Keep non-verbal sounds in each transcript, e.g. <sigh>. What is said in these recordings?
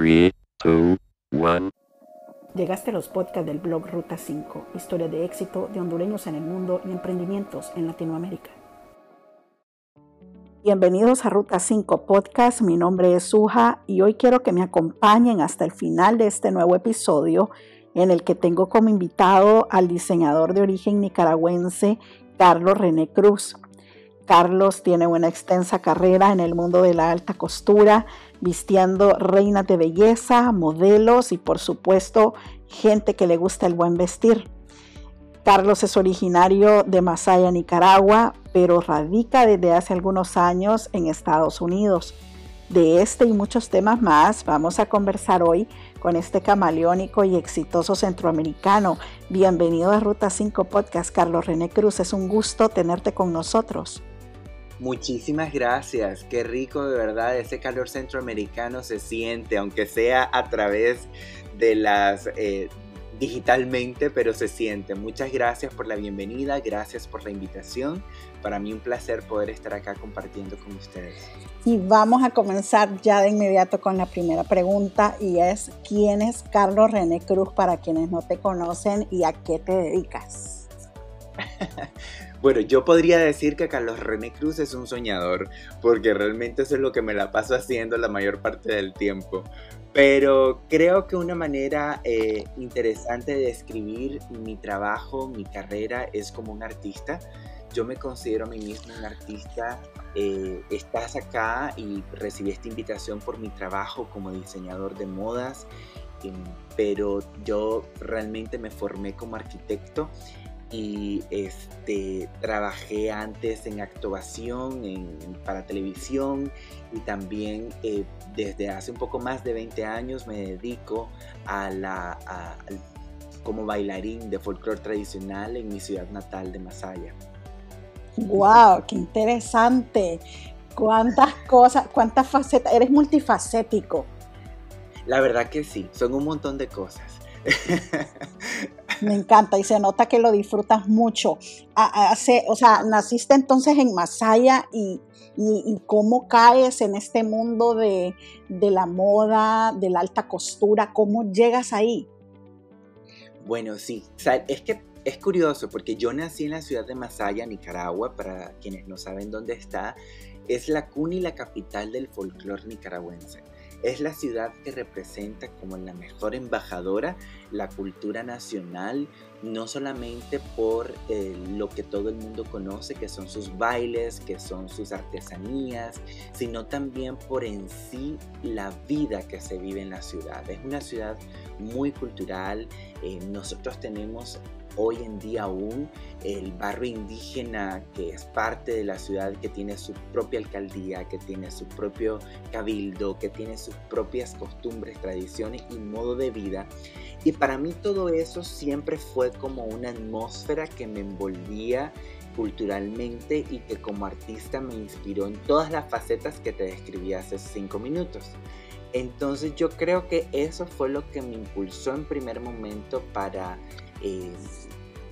3, 2, 1. Llegaste a los podcasts del blog Ruta 5, historia de éxito de hondureños en el mundo y emprendimientos en Latinoamérica. Bienvenidos a Ruta 5 Podcast, mi nombre es Suja y hoy quiero que me acompañen hasta el final de este nuevo episodio en el que tengo como invitado al diseñador de origen nicaragüense Carlos René Cruz. Carlos tiene una extensa carrera en el mundo de la alta costura, vistiendo reinas de belleza, modelos y por supuesto gente que le gusta el buen vestir. Carlos es originario de Masaya, Nicaragua, pero radica desde hace algunos años en Estados Unidos. De este y muchos temas más vamos a conversar hoy con este camaleónico y exitoso centroamericano. Bienvenido a Ruta 5 Podcast, Carlos René Cruz. Es un gusto tenerte con nosotros. Muchísimas gracias, qué rico de verdad, ese calor centroamericano se siente, aunque sea a través de las... Eh, digitalmente, pero se siente. Muchas gracias por la bienvenida, gracias por la invitación. Para mí un placer poder estar acá compartiendo con ustedes. Y vamos a comenzar ya de inmediato con la primera pregunta y es, ¿quién es Carlos René Cruz para quienes no te conocen y a qué te dedicas? <laughs> Bueno, yo podría decir que Carlos René Cruz es un soñador, porque realmente eso es lo que me la paso haciendo la mayor parte del tiempo. Pero creo que una manera eh, interesante de describir mi trabajo, mi carrera, es como un artista. Yo me considero a mí mismo un artista. Eh, estás acá y recibí esta invitación por mi trabajo como diseñador de modas, em, pero yo realmente me formé como arquitecto y este, trabajé antes en actuación para televisión y también eh, desde hace un poco más de 20 años me dedico a la, como bailarín de folclore tradicional en mi ciudad natal de Masaya. ¡Wow! ¡Qué interesante! ¿Cuántas cosas, cuántas facetas? Eres multifacético. La verdad que sí, son un montón de cosas. <laughs> Me encanta y se nota que lo disfrutas mucho. O sea, naciste entonces en Masaya y, cómo caes en este mundo de, la moda, de la alta costura, ¿cómo llegas ahí? Bueno, sí, es que es curioso porque yo nací en la ciudad de Masaya, Nicaragua, para quienes no saben dónde está, es la cuna y la capital del folclore nicaragüense. Es la ciudad que representa como la mejor embajadora la cultura nacional, no solamente por eh, lo que todo el mundo conoce, que son sus bailes, que son sus artesanías, sino también por en sí la vida que se vive en la ciudad. Es una ciudad muy cultural. Eh, nosotros tenemos hoy en día aún el barrio indígena que es parte de la ciudad, que tiene su propia alcaldía, que tiene su propio cabildo, que tiene sus propias costumbres, tradiciones y modo de vida. Y para mí todo eso siempre fue como una atmósfera que me envolvía culturalmente y que como artista me inspiró en todas las facetas que te describí hace cinco minutos. Entonces yo creo que eso fue lo que me impulsó en primer momento para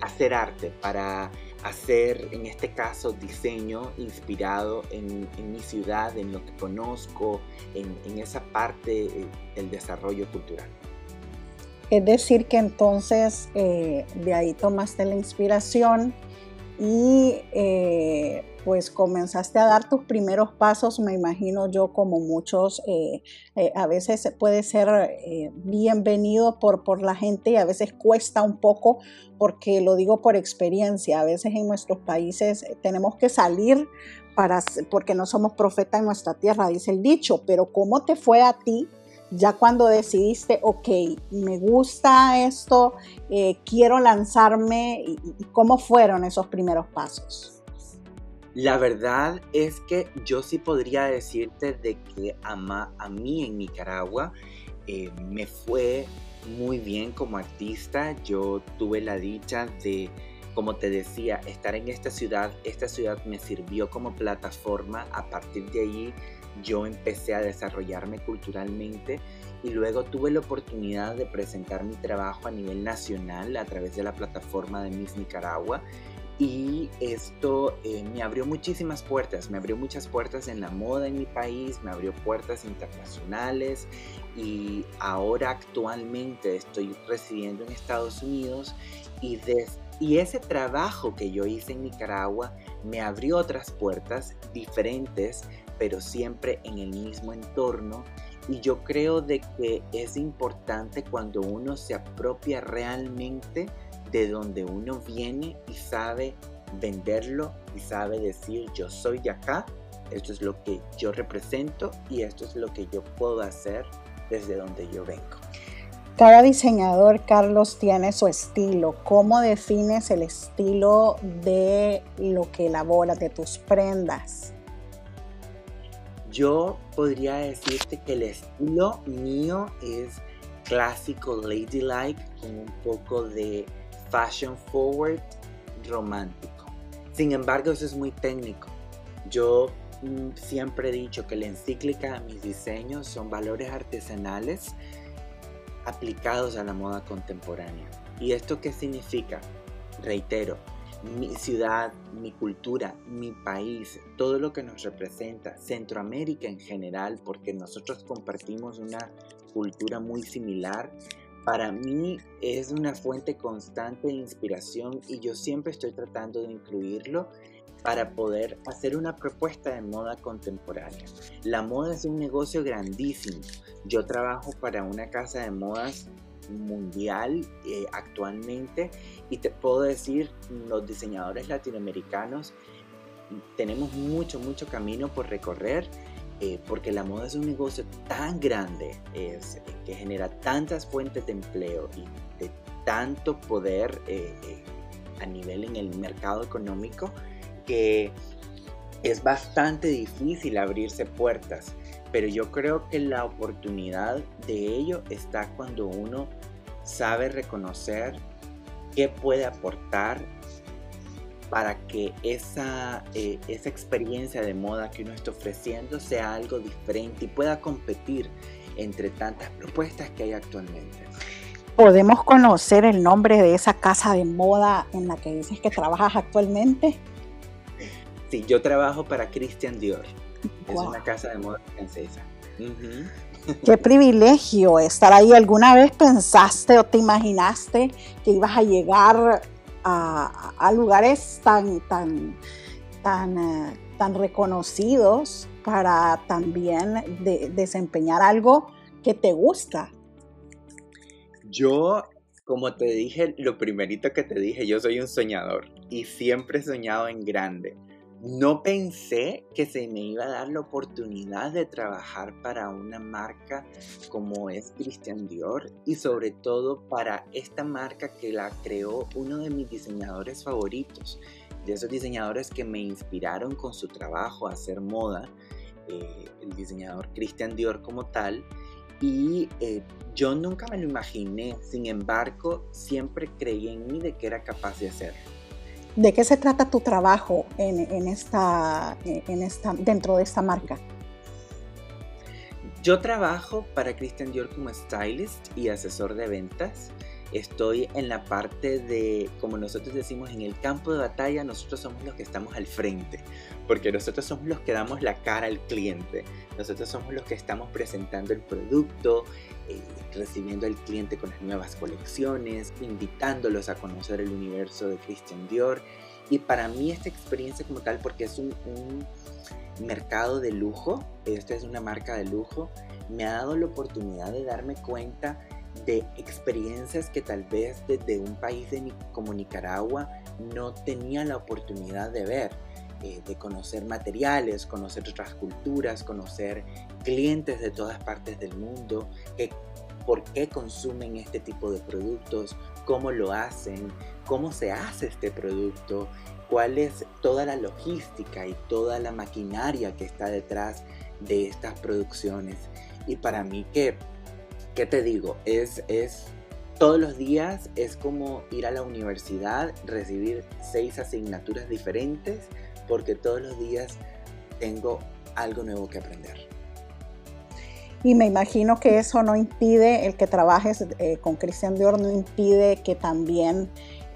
hacer arte, para hacer en este caso diseño inspirado en, mi ciudad, en lo que conozco, en, esa parte eh, del desarrollo cultural. Es decir, que entonces eh, de ahí tomaste la inspiración y eh, pues comenzaste a dar tus primeros pasos, me imagino yo como muchos, eh, a veces puede ser bienvenido por, por la gente y a veces cuesta un poco porque lo digo por experiencia, a veces en nuestros países tenemos que salir para, porque no somos profetas en nuestra tierra, dice el dicho, pero ¿cómo te fue a ti? Ya cuando decidiste, ok, me gusta esto, eh, quiero lanzarme, ¿cómo fueron esos primeros pasos? La verdad es que yo sí podría decirte de que a, a mí en Nicaragua eh, me fue muy bien como artista. Yo tuve la dicha de, como te decía, estar en esta ciudad. Esta ciudad me sirvió como plataforma. A partir de ahí yo empecé a desarrollarme culturalmente y luego tuve la oportunidad de presentar mi trabajo a nivel nacional a través de la plataforma de Miss Nicaragua. Y esto eh, me abrió muchísimas puertas, me abrió muchas puertas en la moda en mi país, me abrió puertas internacionales y ahora actualmente estoy residiendo en Estados Unidos y, y ese trabajo que yo hice en Nicaragua me abrió otras puertas diferentes, pero siempre en el mismo entorno y yo creo de que es importante cuando uno se apropia realmente de donde uno viene y sabe venderlo y sabe decir yo soy de acá, esto es lo que yo represento y esto es lo que yo puedo hacer desde donde yo vengo. Cada diseñador, Carlos, tiene su estilo. ¿Cómo defines el estilo de lo que elaboras, de tus prendas? Yo podría decirte que el estilo mío es clásico ladylike con un poco de fashion forward romántico. Sin embargo, eso es muy técnico. Yo mm, siempre he dicho que la encíclica de mis diseños son valores artesanales aplicados a la moda contemporánea. ¿Y esto qué significa? Reitero, mi ciudad, mi cultura, mi país, todo lo que nos representa, Centroamérica en general, porque nosotros compartimos una cultura muy similar, para mí es una fuente constante de inspiración y yo siempre estoy tratando de incluirlo para poder hacer una propuesta de moda contemporánea. La moda es un negocio grandísimo. Yo trabajo para una casa de modas mundial eh, actualmente. Y te puedo decir, los diseñadores latinoamericanos tenemos mucho, mucho camino por recorrer eh, porque la moda es un negocio tan grande es, eh, que genera tantas fuentes de empleo y de tanto poder a nivel en el mercado económico que es bastante difícil abrirse puertas, pero yo creo que la oportunidad de ello está cuando uno sabe reconocer qué puede aportar para que esa, eh, esa experiencia de moda que uno está ofreciendo sea algo diferente y pueda competir entre tantas propuestas que hay actualmente. ¿Podemos conocer el nombre de esa casa de moda en la que dices que trabajas actualmente? Sí, yo trabajo para Christian Dior. Es una casa de moda francesa. Qué privilegio estar ahí. ¿Alguna vez pensaste o te imaginaste que ibas a llegar a, lugares tan, tan, tan, eh, tan reconocidos para también desempeñar algo que te gusta? Yo, como te dije, lo primerito que te dije, yo soy un soñador y siempre he soñado en grande. No pensé que se me iba a dar la oportunidad de trabajar para una marca como es Christian Dior y sobre todo para esta marca que la creó uno de mis diseñadores favoritos, de esos diseñadores que me inspiraron con su trabajo a hacer moda, eh, el diseñador Christian Dior como tal. Y eh, yo nunca me lo imaginé, sin embargo, siempre creí en mí de que era capaz de hacerlo. ¿De qué se trata tu trabajo en, esta, en esta, dentro de esta marca? Yo trabajo para Christian Dior como stylist y asesor de ventas. Estoy en la parte de, como nosotros decimos, en el campo de batalla, nosotros somos los que estamos al frente, porque nosotros somos los que damos la cara al cliente, nosotros somos los que estamos presentando el producto, eh, recibiendo al cliente con las nuevas colecciones, invitándolos a conocer el universo de Christian Dior. Y para mí esta experiencia como tal, porque es un, mercado de lujo, esta es una marca de lujo, me ha dado la oportunidad de darme cuenta de experiencias que tal vez desde un país como Nicaragua no tenía la oportunidad de ver, eh, de conocer materiales, conocer otras culturas, conocer clientes de todas partes del mundo, que, por qué consumen este tipo de productos, cómo lo hacen, cómo se hace este producto, cuál es toda la logística y toda la maquinaria que está detrás de estas producciones. Y para mí que, ¿qué te digo? Es, es todos los días es como ir a la universidad, recibir seis asignaturas diferentes, porque todos los días tengo algo nuevo que aprender. Y me imagino que eso no impide, el que trabajes eh, con Cristian Dior no impide que también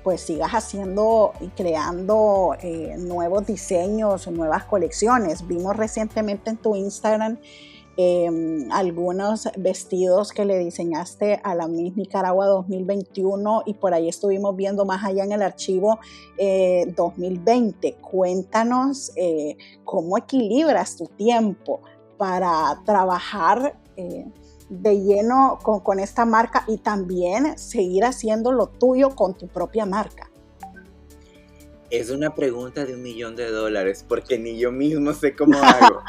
pues sigas haciendo y creando eh, nuevos diseños, nuevas colecciones. Vimos recientemente en tu Instagram em, algunos vestidos que le diseñaste a la Miss Nicaragua 2021 y por ahí estuvimos viendo más allá en el archivo 2020. Eh, Cuéntanos eh, cómo equilibras tu tiempo para trabajar de lleno con, esta marca y también seguir haciendo lo tuyo con tu propia marca? Es una pregunta de un millón de dólares porque ni yo mismo sé <laughs> cómo hago.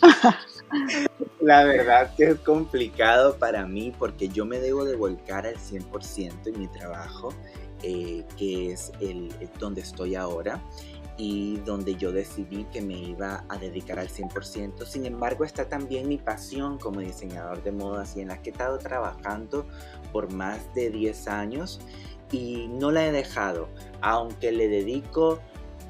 <laughs> La verdad que es complicado para mí porque yo me debo de volcar al 100% en mi trabajo, eh, que es el, donde estoy ahora y donde yo decidí que me iba a dedicar al 100%. Sin embargo, está también mi pasión como diseñador de modas y en la que he estado trabajando por más de 10 años y no la he dejado, aunque le dedico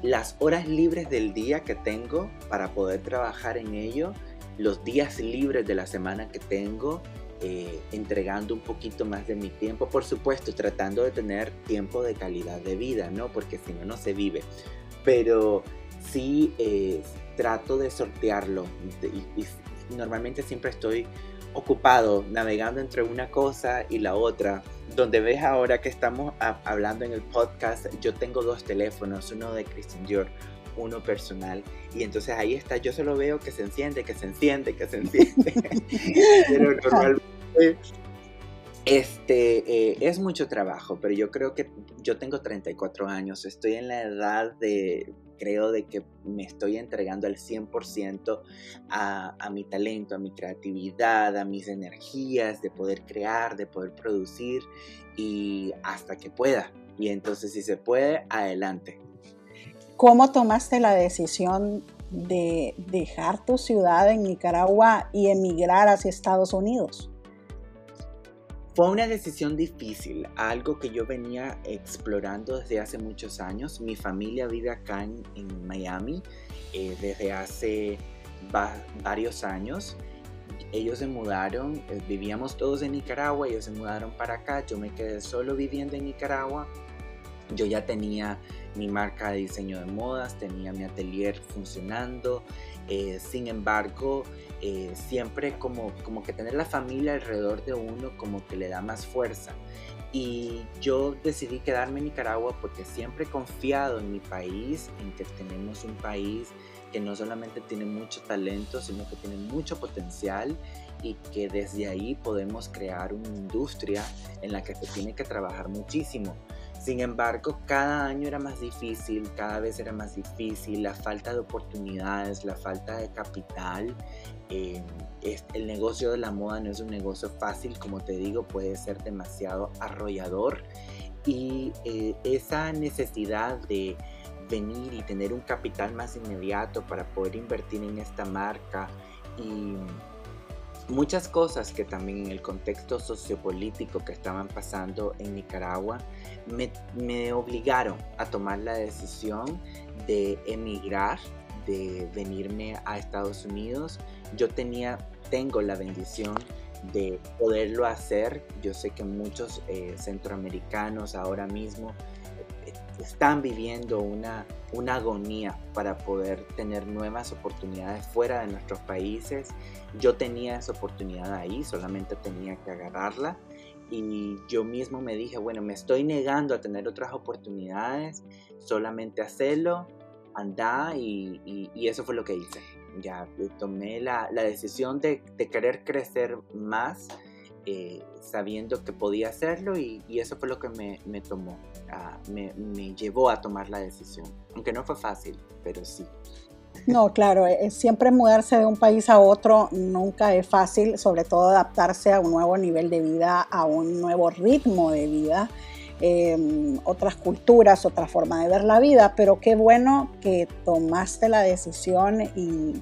las horas libres del día que tengo para poder trabajar en ello, los días libres de la semana que tengo, eh, entregando un poquito más de mi tiempo, por supuesto, tratando de tener tiempo de calidad de vida, ¿no? Porque si no, no se vive pero sí eh, trato de sortearlo normalmente siempre estoy ocupado navegando entre una cosa y la otra. Donde ves ahora que estamos hablando en el podcast, yo tengo dos teléfonos, uno de Christian Dior, uno personal. Y entonces ahí está, yo solo veo que se enciende, que se enciende, que se enciende. <laughs> Pero normalmente este eh, es mucho trabajo, pero yo creo que yo tengo 34 años, estoy en la edad de, creo de que me estoy entregando al 100% a, a mi talento, a mi creatividad, a mis energías de poder crear, de poder producir y hasta que pueda. Y entonces si se puede, adelante. ¿Cómo tomaste la decisión de dejar tu ciudad en Nicaragua y emigrar hacia Estados Unidos? Fue una decisión difícil, algo que yo venía explorando desde hace muchos años. Mi familia vive acá en, Miami eh, desde hace varios años. Ellos se mudaron, eh, vivíamos todos en Nicaragua, ellos se mudaron para acá, yo me quedé solo viviendo en Nicaragua. Yo ya tenía mi marca de diseño de modas, tenía mi atelier funcionando. Eh, sin embargo, eh, siempre como, como que tener la familia alrededor de uno como que le da más fuerza. Y yo decidí quedarme en Nicaragua porque siempre he confiado en mi país, en que tenemos un país que no solamente tiene mucho talento, sino que tiene mucho potencial y que desde ahí podemos crear una industria en la que se tiene que trabajar muchísimo. Sin embargo, cada año era más difícil, cada vez era más difícil, la falta de oportunidades, la falta de capital. Eh, el negocio de la moda no es un negocio fácil, como te digo, puede ser demasiado arrollador. Y eh, esa necesidad de venir y tener un capital más inmediato para poder invertir en esta marca y muchas cosas que también en el contexto sociopolítico que estaban pasando en Nicaragua me, obligaron a tomar la decisión de emigrar, de venirme a Estados Unidos. Yo tenía, tengo la bendición de poderlo hacer. Yo sé que muchos eh, centroamericanos ahora mismo están viviendo una, una agonía para poder tener nuevas oportunidades fuera de nuestros países. Yo tenía esa oportunidad ahí, solamente tenía que agarrarla y yo mismo me dije, bueno, me estoy negando a tener otras oportunidades, solamente hacerlo, anda y, y, eso fue lo que hice. Ya tomé la, la decisión de, de, querer crecer más, eh, sabiendo que podía hacerlo y, y, eso fue lo que me, me tomó, me, me llevó a tomar la decisión. Aunque no fue fácil, pero sí. No, claro, eh, siempre mudarse de un país a otro nunca es fácil, sobre todo adaptarse a un nuevo nivel de vida, a un nuevo ritmo de vida, em, otras culturas, otra forma de ver la vida, pero qué bueno que tomaste la decisión y,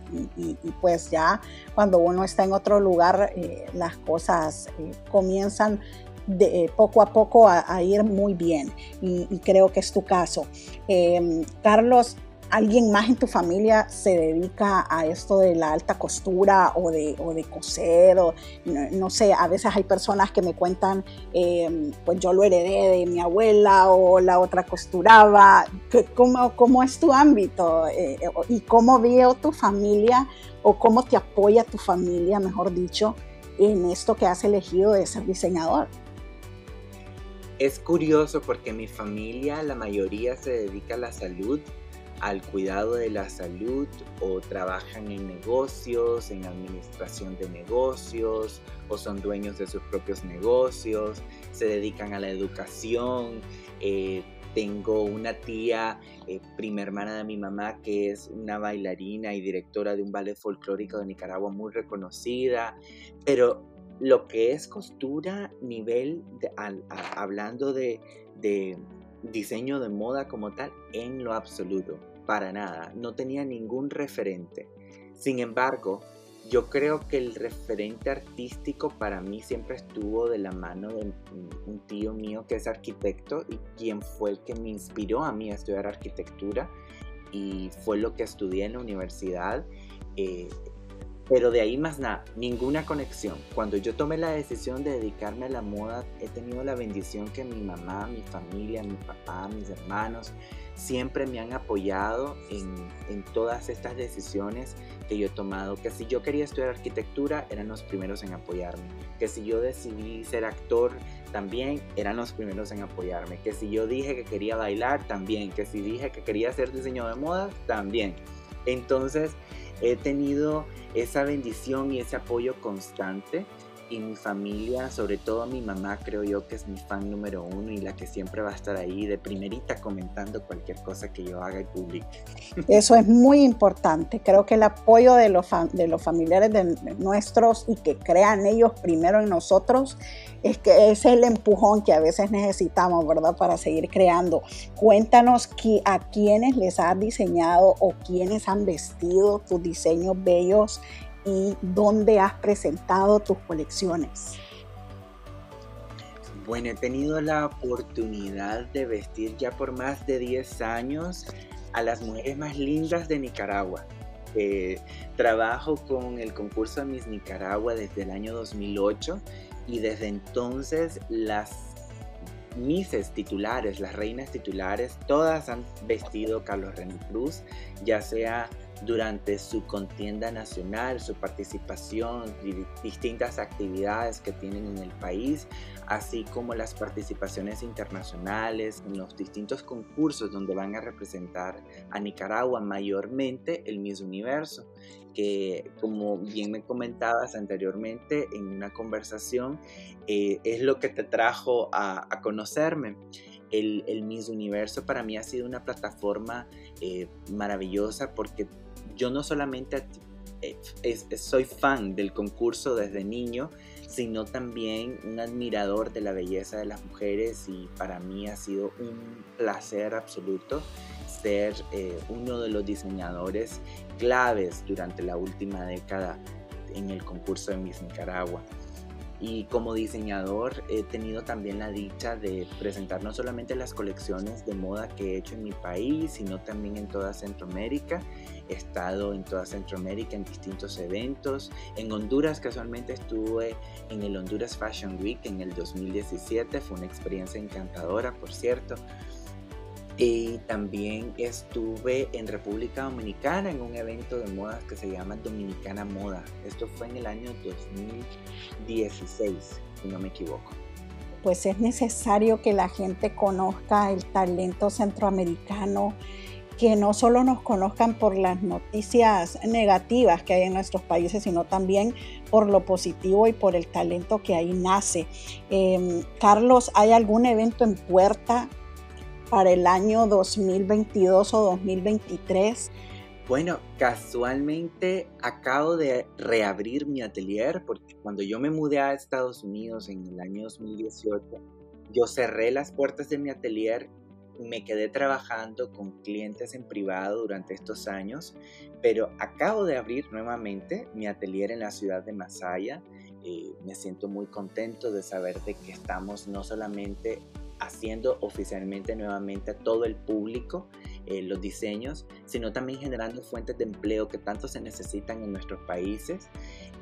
pues ya cuando uno está en otro lugar eh, las cosas eh, comienzan de, poco a poco a, ir muy bien y, creo que es tu caso. Em, Carlos, alguien más en tu familia se dedica a esto de la alta costura o de, o de coser, o no, sé, a veces hay personas que me cuentan, em, pues yo lo heredé de mi abuela o la otra costuraba, ¿cómo, cómo es tu ámbito eh, y cómo veo tu familia o cómo te apoya tu familia, mejor dicho, en esto que has elegido de ser diseñador? Es curioso porque mi familia, la mayoría se dedica a la salud al cuidado de la salud o trabajan en negocios, en administración de negocios o son dueños de sus propios negocios, se dedican a la educación. Eh, tengo una tía, eh, prima hermana de mi mamá, que es una bailarina y directora de un ballet folclórico de Nicaragua muy reconocida, pero lo que es costura, nivel, hablando de diseño de moda como tal, en lo absoluto para nada, no tenía ningún referente. Sin embargo, yo creo que el referente artístico para mí siempre estuvo de la mano de un tío mío que es arquitecto y quien fue el que me inspiró a mí a estudiar arquitectura y fue lo que estudié en la universidad. Eh, pero de ahí más nada, ninguna conexión. Cuando yo tomé la decisión de dedicarme a la moda, he tenido la bendición que mi mamá, mi familia, mi papá, mis hermanos, siempre me han apoyado en, en, todas estas decisiones que yo he tomado. Que si yo quería estudiar arquitectura, eran los primeros en apoyarme. Que si yo decidí ser actor, también eran los primeros en apoyarme. Que si yo dije que quería bailar, también. Que si dije que quería hacer diseño de moda, también. Entonces, he tenido esa bendición y ese apoyo constante y mi familia, sobre todo mi mamá, creo yo que es mi fan número uno y la que siempre va a estar ahí de primerita comentando cualquier cosa que yo haga y publique. <laughs> Eso es muy importante. Creo que el apoyo de los, de los familiares de nuestros y que crean ellos primero en nosotros es que es el empujón que a veces necesitamos, ¿verdad? Para seguir creando. Cuéntanos a quiénes les has diseñado o quiénes han vestido tus diseños bellos y dónde has presentado tus colecciones? Bueno, he tenido la oportunidad de vestir ya por más de 10 años a las mujeres más lindas de Nicaragua. Eh, trabajo con el concurso Miss Nicaragua desde el año 2008 y desde entonces las Misses titulares, las reinas titulares, todas han vestido Carlos René Cruz, ya sea durante su contienda nacional, su participación, distintas actividades que tienen en el país, así como las participaciones internacionales en los distintos concursos donde van a representar a Nicaragua, mayormente el Miss Universo, que como bien me comentabas anteriormente en una conversación, eh, es lo que te trajo a, conocerme. El, Miss Universo para mí ha sido una plataforma eh, maravillosa porque yo no solamente eh, soy fan del concurso desde niño, sino también un admirador de la belleza de las mujeres y para mí ha sido un placer absoluto ser eh, uno de los diseñadores claves durante la última década en el concurso de Miss Nicaragua. Y como diseñador he tenido también la dicha de presentar no solamente las colecciones de moda que he hecho en mi país, sino también en toda Centroamérica. He estado en toda Centroamérica en distintos eventos. En Honduras casualmente estuve en el Honduras Fashion Week en el 2017. Fue una experiencia encantadora, por cierto. Y también estuve en República Dominicana en un evento de modas que se llama Dominicana Moda. Esto fue en el año 2016, si no me equivoco. Pues es necesario que la gente conozca el talento centroamericano, que no solo nos conozcan por las noticias negativas que hay en nuestros países, sino también por lo positivo y por el talento que ahí nace. Em, Carlos, ¿hay algún evento en puerta para el año 2022 o 2023? Bueno, casualmente acabo de reabrir mi atelier porque cuando yo me mudé a Estados Unidos en el año 2018, yo cerré las puertas de mi atelier, me quedé trabajando con clientes en privado durante estos años, pero acabo de abrir nuevamente mi atelier en la ciudad de Masaya. Eh, me siento muy contento de saber de que estamos no solamente haciendo oficialmente nuevamente a todo el público eh, los diseños, sino también generando fuentes de empleo que tanto se necesitan en nuestros países.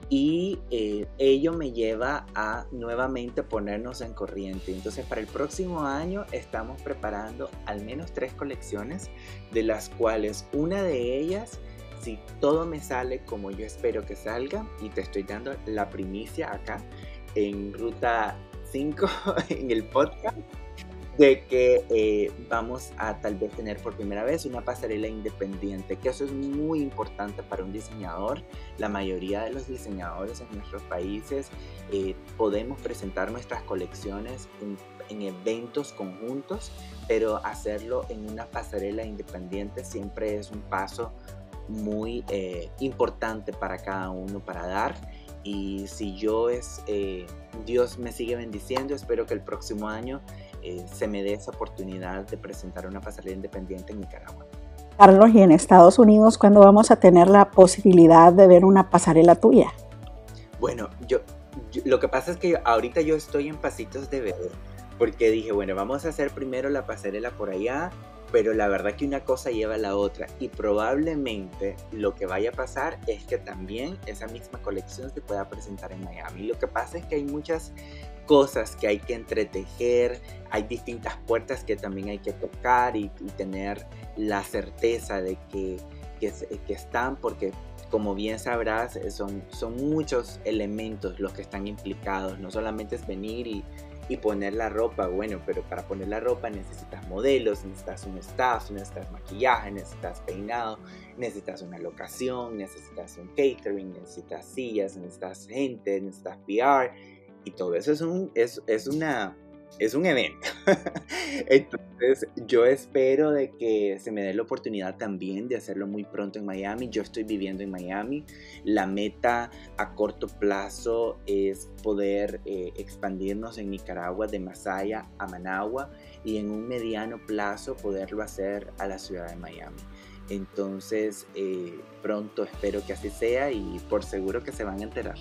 Y eh, ello me lleva a nuevamente ponernos en corriente. Entonces para el próximo año estamos preparando al menos tres colecciones, de las cuales una de ellas si todo me sale como yo espero que salga, y te estoy dando la primicia acá en Ruta 5, <laughs> en el podcast, de que eh, vamos a tal vez tener por primera vez una pasarela independiente, que eso es muy importante para un diseñador. La mayoría de los diseñadores en nuestros países eh, podemos presentar nuestras colecciones en, en, eventos conjuntos, pero hacerlo en una pasarela independiente siempre es un paso muy eh, importante para cada uno para dar. Y si yo es, eh, Dios me sigue bendiciendo, espero que el próximo año eh, se me dé esa oportunidad de presentar una pasarela independiente en Nicaragua. Carlos, ¿y en Estados Unidos cuándo vamos a tener la posibilidad de ver una pasarela tuya? Bueno, yo, lo que pasa es que ahorita yo estoy en pasitos de ver, porque dije, bueno, vamos a hacer primero la pasarela por allá, pero la verdad que una cosa lleva a la otra y probablemente lo que vaya a pasar es que también esa misma colección se pueda presentar en Miami. Lo que pasa es que hay muchas cosas que hay que entretejer, hay distintas puertas que también hay que tocar y, tener la certeza de que, que, que, están porque como bien sabrás son, son muchos elementos los que están implicados, no solamente es venir y y poner la ropa, bueno, pero para poner la ropa necesitas modelos, necesitas un staff, necesitas maquillaje, necesitas peinado, necesitas una locación, necesitas un catering, necesitas sillas, necesitas gente, necesitas PR y todo eso es, un, es, es una es un evento. <laughs> Entonces yo espero de que se me dé la oportunidad también de hacerlo muy pronto en Miami. Yo estoy viviendo en Miami. La meta a corto plazo es poder eh, expandirnos en Nicaragua de Masaya a Managua y en un mediano plazo poderlo hacer a la ciudad de Miami. Entonces eh, pronto espero que así sea y por seguro que se van a enterar.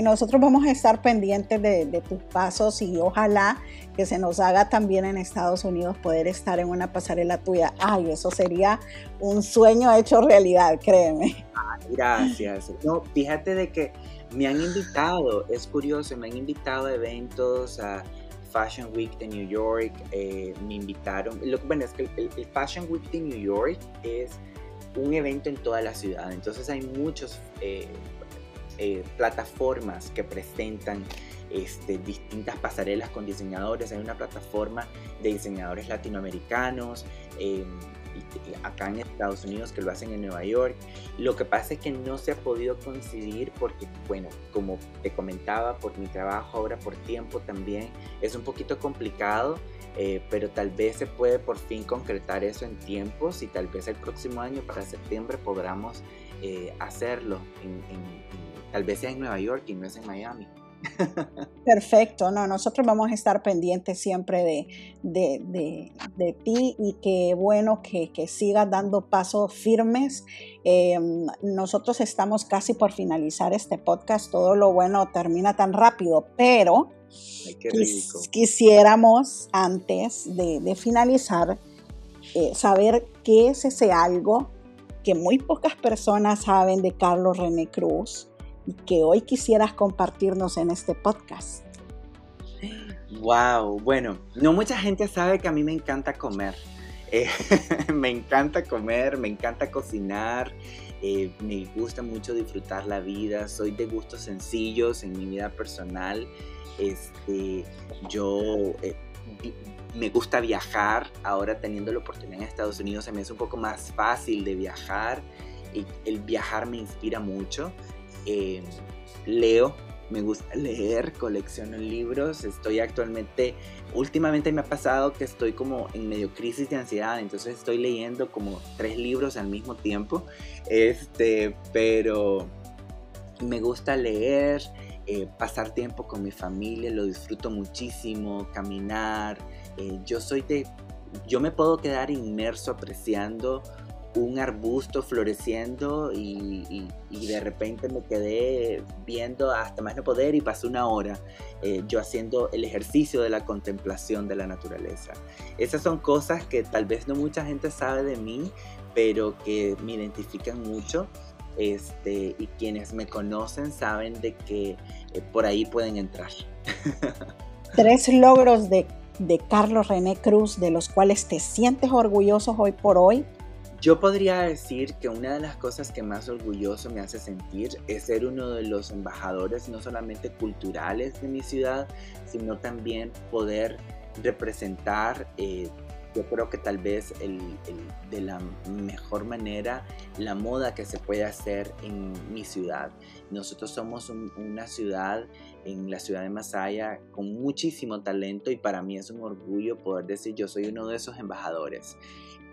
Nosotros vamos a estar pendientes de, tus pasos y ojalá que se nos haga también en Estados Unidos poder estar en una pasarela tuya. Ay, eso sería un sueño hecho realidad, créeme. gracias. No, fíjate de que me han invitado, es curioso, me han invitado a eventos, a Fashion Week de New York, eh, me invitaron, lo, bueno, es que el, Fashion Week de New York es un evento en toda la ciudad, entonces hay muchos... Eh, eh, plataformas que presentan este, distintas pasarelas con diseñadores. Hay una plataforma de diseñadores latinoamericanos. Em, acá en Estados Unidos que lo hacen en Nueva York. Lo que pasa es que no se ha podido coincidir porque, bueno, como te comentaba, por mi trabajo ahora, por tiempo también, es un poquito complicado, eh, pero tal vez se puede por fin concretar eso en tiempos y tal vez el próximo año, para septiembre, podamos eh, hacerlo en Tal vez sea en Nueva York y no es en Miami. Perfecto, no, nosotros vamos a estar pendientes siempre de, de, de, ti y qué bueno que, que sigas dando pasos firmes. Em, nosotros estamos casi por finalizar este podcast, todo lo bueno termina tan rápido, pero quisiéramos antes de, finalizar eh, saber qué es ese algo que muy pocas personas saben de Carlos René Cruz y que hoy quisieras compartirnos en este podcast? Wow, bueno, no mucha gente sabe que a mí me encanta comer. Eh, <laughs> me encanta comer, me encanta cocinar, eh, me gusta mucho disfrutar la vida, soy de gustos sencillos en mi vida personal. Este, yo eh, me gusta viajar, ahora teniendo la oportunidad en Estados Unidos se me hace un poco más fácil de viajar el viajar me inspira mucho. Eh, leo, me gusta <laughs> leer, colecciono libros, estoy actualmente, últimamente me ha pasado que estoy como en medio crisis de ansiedad, entonces estoy leyendo como tres libros al mismo tiempo, este, pero me gusta leer, eh, pasar tiempo con mi familia, lo disfruto muchísimo, caminar, eh, yo soy de, yo me puedo quedar inmerso apreciando un arbusto floreciendo y, de repente me quedé viendo hasta más no poder y pasé una hora eh, yo haciendo el ejercicio de la contemplación de la naturaleza. Esas son cosas que tal vez no mucha gente sabe de mí, pero que me identifican mucho. Este, y quienes me conocen saben de que eh, por ahí pueden entrar. <laughs> Tres logros de, de Carlos René Cruz de los cuales te sientes orgulloso hoy por hoy yo podría decir que una de las cosas que más orgulloso me hace sentir es ser uno de los embajadores no solamente culturales de mi ciudad, sino también poder representar, eh, yo creo que tal vez de la mejor manera la moda que se puede hacer en mi ciudad. Nosotros somos una ciudad, en la ciudad de Masaya, con muchísimo talento y para mí es un orgullo poder decir yo soy uno de esos embajadores.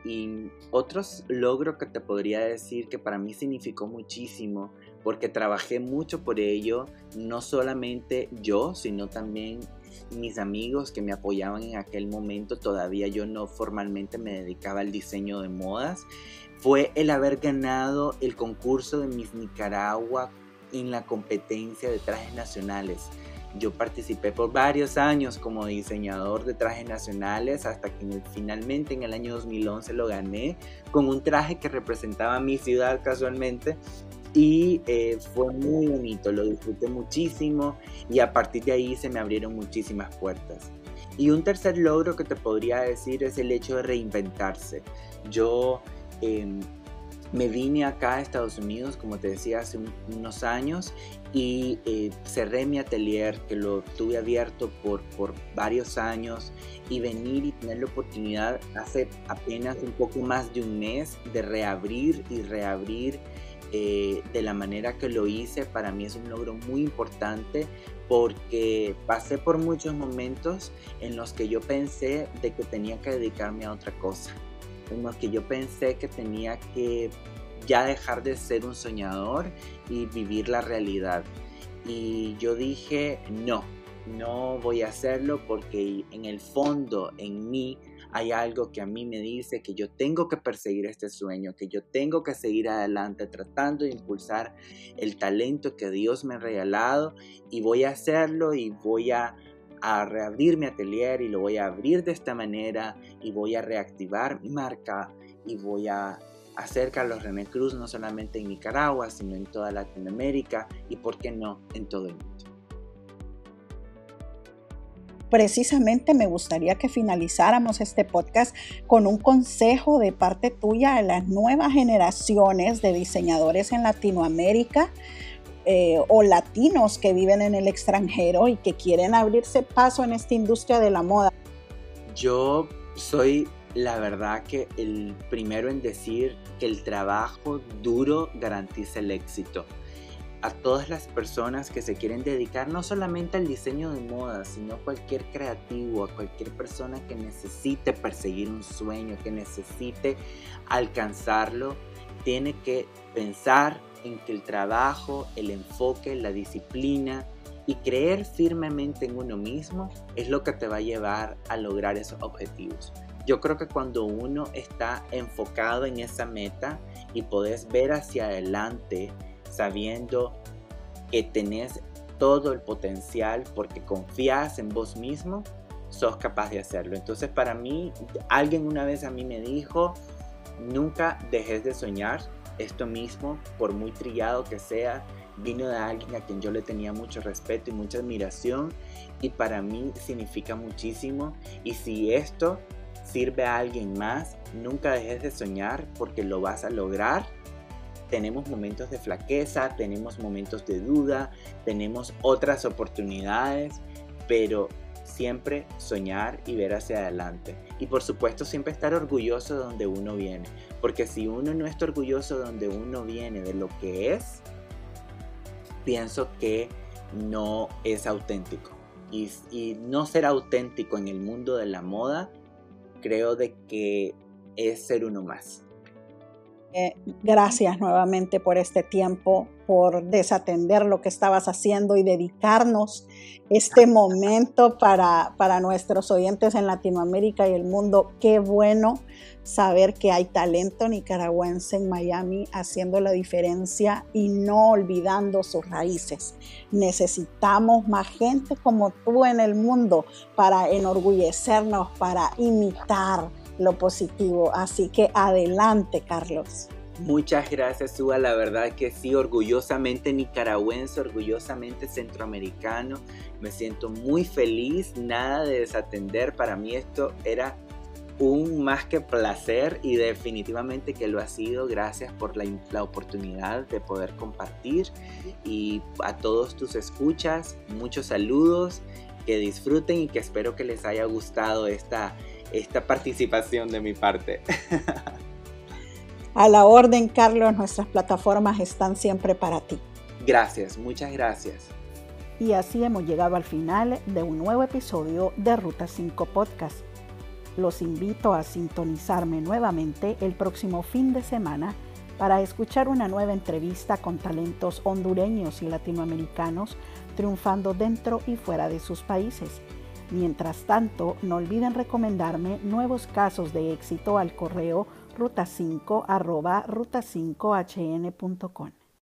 Y otros logros que te podría decir que para mí significó muchísimo, porque trabajé mucho por ello, no solamente yo, sino también mis amigos que me apoyaban en aquel momento, todavía yo no formalmente me dedicaba al diseño de modas, fue el haber ganado el concurso de Miss Nicaragua en la competencia de trajes nacionales. Yo participé por varios años como diseñador de trajes nacionales hasta que finalmente en el año 2011 lo gané con un traje que representaba mi ciudad casualmente y eh, fue muy bonito, lo disfruté muchísimo y a partir de ahí se me abrieron muchísimas puertas. Y un tercer logro que te podría decir es el hecho de reinventarse. Yo em, me vine acá a Estados Unidos, como te decía, hace unos años y eh, cerré mi atelier que lo tuve abierto por, por varios años y venir y tener la oportunidad hace apenas un poco más de un mes de reabrir y reabrir eh, de la manera que lo hice para mí es un logro muy importante porque pasé por muchos momentos en los que yo pensé de que tenía que dedicarme a otra cosa en los que yo pensé que tenía que ya dejar de ser un soñador y vivir la realidad. Y yo dije, no, no voy a hacerlo porque en el fondo, en mí, hay algo que a mí me dice que yo tengo que perseguir este sueño, que yo tengo que seguir adelante tratando de impulsar el talento que Dios me ha regalado y voy a hacerlo y voy a a reabrir mi atelier y lo voy a abrir de esta manera y voy a reactivar mi marca y voy a hacer Carlos René Cruz no solamente en Nicaragua, sino en toda Latinoamérica y, por qué no, en todo el mundo. Precisamente me gustaría que finalizáramos este podcast con un consejo de parte tuya a las nuevas generaciones de diseñadores en Latinoamérica eh, o latinos que viven en el extranjero y que quieren abrirse paso en esta industria de la moda? Yo soy la verdad que el primero en decir que el trabajo duro garantiza el éxito. A todas las personas que se quieren dedicar no solamente al diseño de moda, sino a cualquier creativo, a cualquier persona que necesite perseguir un sueño, que necesite alcanzarlo, tiene que pensar en que el trabajo, el enfoque, la disciplina y creer firmemente en uno mismo es lo que te va a llevar a lograr esos objetivos. Yo creo que cuando uno está enfocado en esa meta y podés ver hacia adelante sabiendo que tenés todo el potencial porque confías en vos mismo, sos capaz de hacerlo. Entonces para mí, alguien una vez a mí me dijo, nunca dejes de soñar, esto mismo, por muy trillado que sea, vino de alguien a quien yo le tenía mucho respeto y mucha admiración y para mí significa muchísimo. Y si esto sirve a alguien más, nunca dejes de soñar porque lo vas a lograr. Tenemos momentos de flaqueza, tenemos momentos de duda, tenemos otras oportunidades, pero siempre soñar y ver hacia adelante. Y por supuesto siempre estar orgulloso de donde uno viene. Porque si uno no está orgulloso de donde uno viene, de lo que es, pienso que no es auténtico. Y, no ser auténtico en el mundo de la moda, creo de que es ser uno más. Eh, gracias nuevamente por este tiempo, por desatender lo que estabas haciendo y dedicarnos este momento para, para nuestros oyentes en Latinoamérica y el mundo. Qué bueno saber que hay talento nicaragüense en Miami haciendo la diferencia y no olvidando sus raíces. Necesitamos más gente como tú en el mundo para enorgullecernos, para imitar lo positivo. Así que adelante, Carlos. Muchas gracias, Suba. La verdad que sí, orgullosamente nicaragüense, orgullosamente centroamericano. Me siento muy feliz, nada de desatender. Para mí esto era un más que placer y definitivamente que lo ha sido. Gracias por la, la, oportunidad de poder compartir y a todos tus escuchas, muchos saludos, que disfruten y que espero que les haya gustado esta, esta participación de mi parte. A la orden, Carlos, nuestras plataformas están siempre para ti. Gracias, muchas gracias. Y así hemos llegado al final de un nuevo episodio de Ruta 5 Podcast. Los invito a sintonizarme nuevamente el próximo fin de semana para escuchar una nueva entrevista con talentos hondureños y latinoamericanos triunfando dentro y fuera de sus países. Mientras tanto, no olviden recomendarme nuevos casos de éxito al correo ruta5 ruta5hn.com.